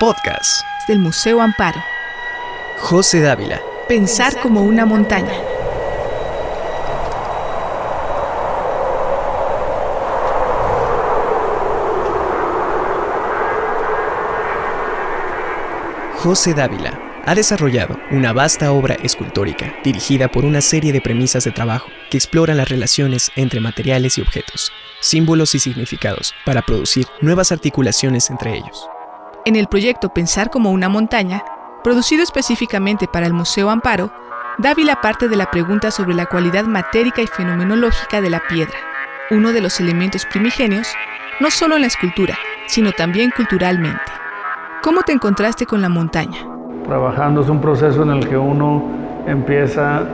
podcast del Museo Amparo. José Dávila. Pensar como una montaña. José Dávila ha desarrollado una vasta obra escultórica dirigida por una serie de premisas de trabajo que exploran las relaciones entre materiales y objetos, símbolos y significados para producir nuevas articulaciones entre ellos. En el proyecto Pensar como una montaña, producido específicamente para el Museo Amparo, Dávila parte de la pregunta sobre la cualidad matérica y fenomenológica de la piedra, uno de los elementos primigenios, no solo en la escultura, sino también culturalmente. ¿Cómo te encontraste con la montaña? Trabajando es un proceso en el que uno empieza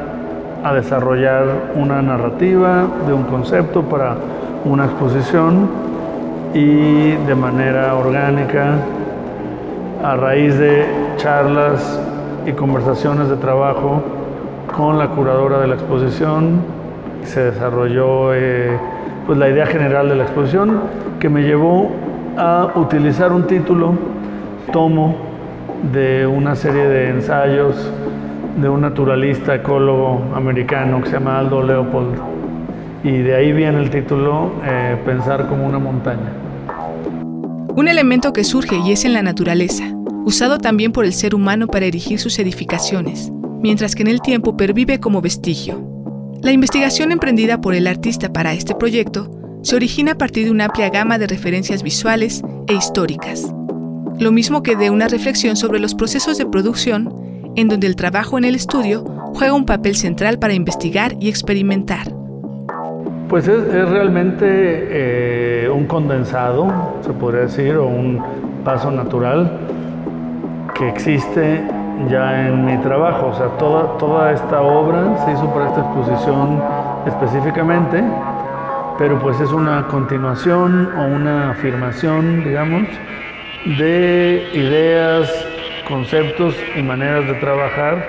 a desarrollar una narrativa de un concepto para una exposición y de manera orgánica a raíz de charlas y conversaciones de trabajo con la curadora de la exposición, se desarrolló eh, pues la idea general de la exposición que me llevó a utilizar un título, tomo, de una serie de ensayos de un naturalista ecólogo americano que se llama Aldo Leopold. Y de ahí viene el título eh, Pensar como una montaña. Un elemento que surge y es en la naturaleza, usado también por el ser humano para erigir sus edificaciones, mientras que en el tiempo pervive como vestigio. La investigación emprendida por el artista para este proyecto se origina a partir de una amplia gama de referencias visuales e históricas, lo mismo que de una reflexión sobre los procesos de producción, en donde el trabajo en el estudio juega un papel central para investigar y experimentar. Pues es, realmente eh, un condensado, se podría decir, o un paso natural que existe ya en mi trabajo. O sea, toda, toda esta obra se hizo para esta exposición específicamente, pero pues es una continuación o una afirmación, digamos, de ideas, conceptos y maneras de trabajar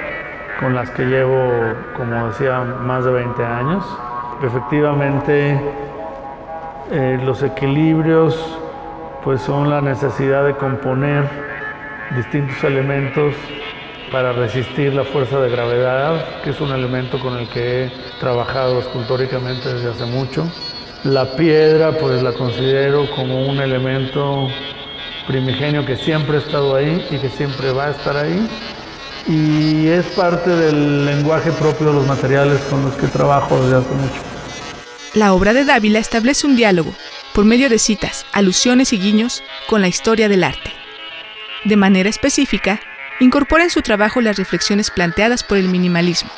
con las que llevo, como decía, más de 20 años efectivamente eh, los equilibrios pues son la necesidad de componer distintos elementos para resistir la fuerza de gravedad, que es un elemento con el que he trabajado escultóricamente desde hace mucho. La piedra pues la considero como un elemento primigenio que siempre ha estado ahí y que siempre va a estar ahí. Y es parte del lenguaje propio de los materiales con los que trabajo desde hace mucho. La obra de Dávila establece un diálogo, por medio de citas, alusiones y guiños, con la historia del arte. De manera específica, incorpora en su trabajo las reflexiones planteadas por el minimalismo,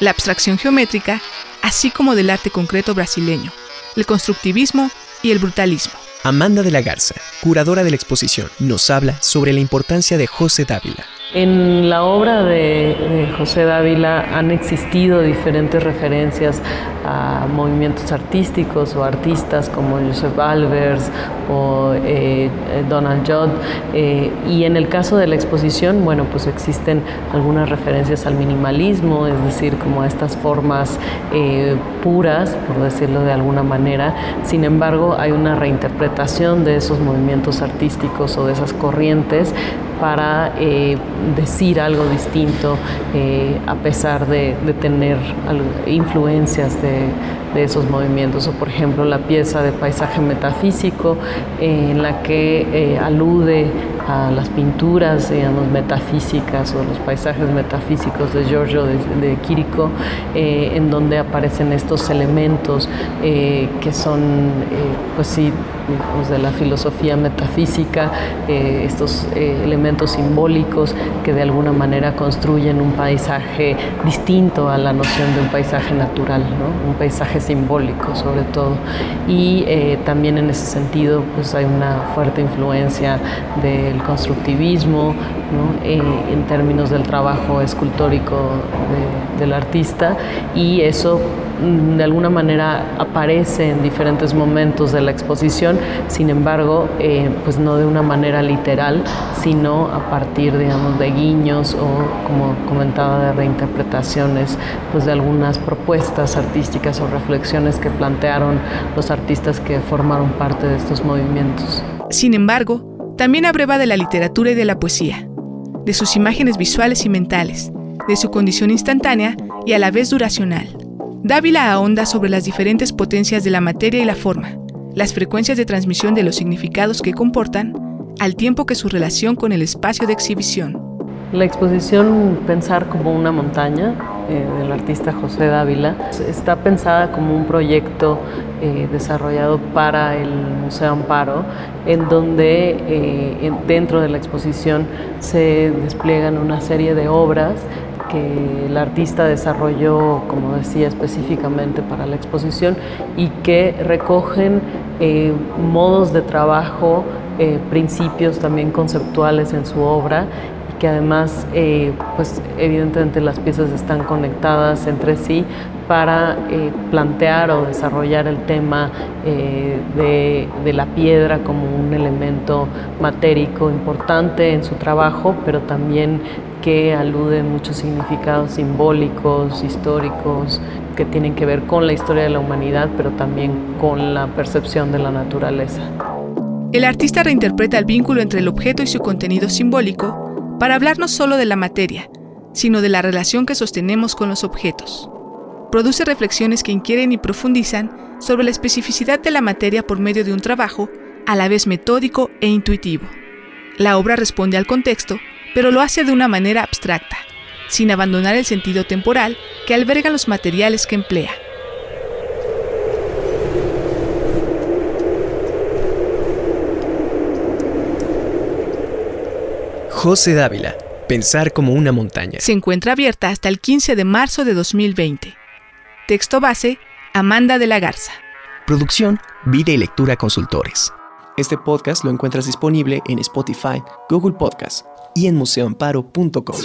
la abstracción geométrica, así como del arte concreto brasileño, el constructivismo y el brutalismo. Amanda de la Garza, curadora de la exposición, nos habla sobre la importancia de José Dávila en la obra de, José Dávila han existido diferentes referencias a movimientos artísticos o artistas como Joseph Albers eh, Donald Judd eh, y en el caso de la exposición, bueno, pues existen algunas referencias al minimalismo, es decir, como a estas formas eh, puras, por decirlo de alguna manera. Sin embargo, hay una reinterpretación de esos movimientos artísticos o de esas corrientes para decir algo distinto a pesar de, tener influencias de, esos movimientos. O por ejemplo la pieza de paisaje metafísico eh, en la que alude a las pinturas digamos, metafísicas o los paisajes metafísicos de Giorgio de, de Quirico, en donde aparecen estos elementos que son, pues sí, de la filosofía metafísica, estos elementos simbólicos que de alguna manera construyen un paisaje distinto a la noción de un paisaje natural, un paisaje simbólico sobre todo. Y eh, también en ese sentido pues hay una fuerte influencia del constructivismo eh, en términos del trabajo escultórico del artista y eso mm, de alguna manera aparece en diferentes momentos de la exposición, sin embargo, eh, pues no de una manera literal, sino a partir, digamos, de guiños o, como comentaba, de reinterpretaciones, pues de algunas propuestas artísticas o reflexiones que plantearon los artistas que formaron parte de estos movimientos. Sin embargo, También abreva de la literatura y de la poesía, de sus imágenes visuales y mentales, de su condición instantánea y a la vez duracional. Dávila ahonda sobre las diferentes potencias de la materia y la forma, las frecuencias de transmisión de los significados que comportan, al tiempo que su relación con el espacio de exhibición. La exposición Pensar como una montaña eh, del artista José Dávila. Está pensada como un proyecto eh, desarrollado para el Museo Amparo, en donde eh, dentro de la exposición se despliegan una serie de obras que el artista desarrolló, como decía, específicamente para la exposición y que recogen modos de trabajo, principios también conceptuales en su obra que además, eh, pues evidentemente las piezas están conectadas entre sí para eh, plantear o desarrollar el tema eh, de, de, la piedra como un elemento matérico importante en su trabajo, pero también que alude muchos significados simbólicos, históricos, que tienen que ver con la historia de la humanidad, pero también con la percepción de la naturaleza. El artista reinterpreta el vínculo entre el objeto y su contenido simbólico para hablar no solo de la materia, sino de la relación que sostenemos con los objetos. Produce reflexiones que inquieren y profundizan sobre la especificidad de la materia por medio de un trabajo a la vez metódico e intuitivo. La obra responde al contexto, pero lo hace de una manera abstracta, sin abandonar el sentido temporal que alberga los materiales que emplea. José Dávila, Pensar como una montaña. Se encuentra abierta hasta el 15 de marzo de 2020. Texto base, Amanda de la Garza. Producción, Vida y Lectura Consultores. Este podcast lo encuentras disponible en Spotify, Google Podcast y en museoamparo.com.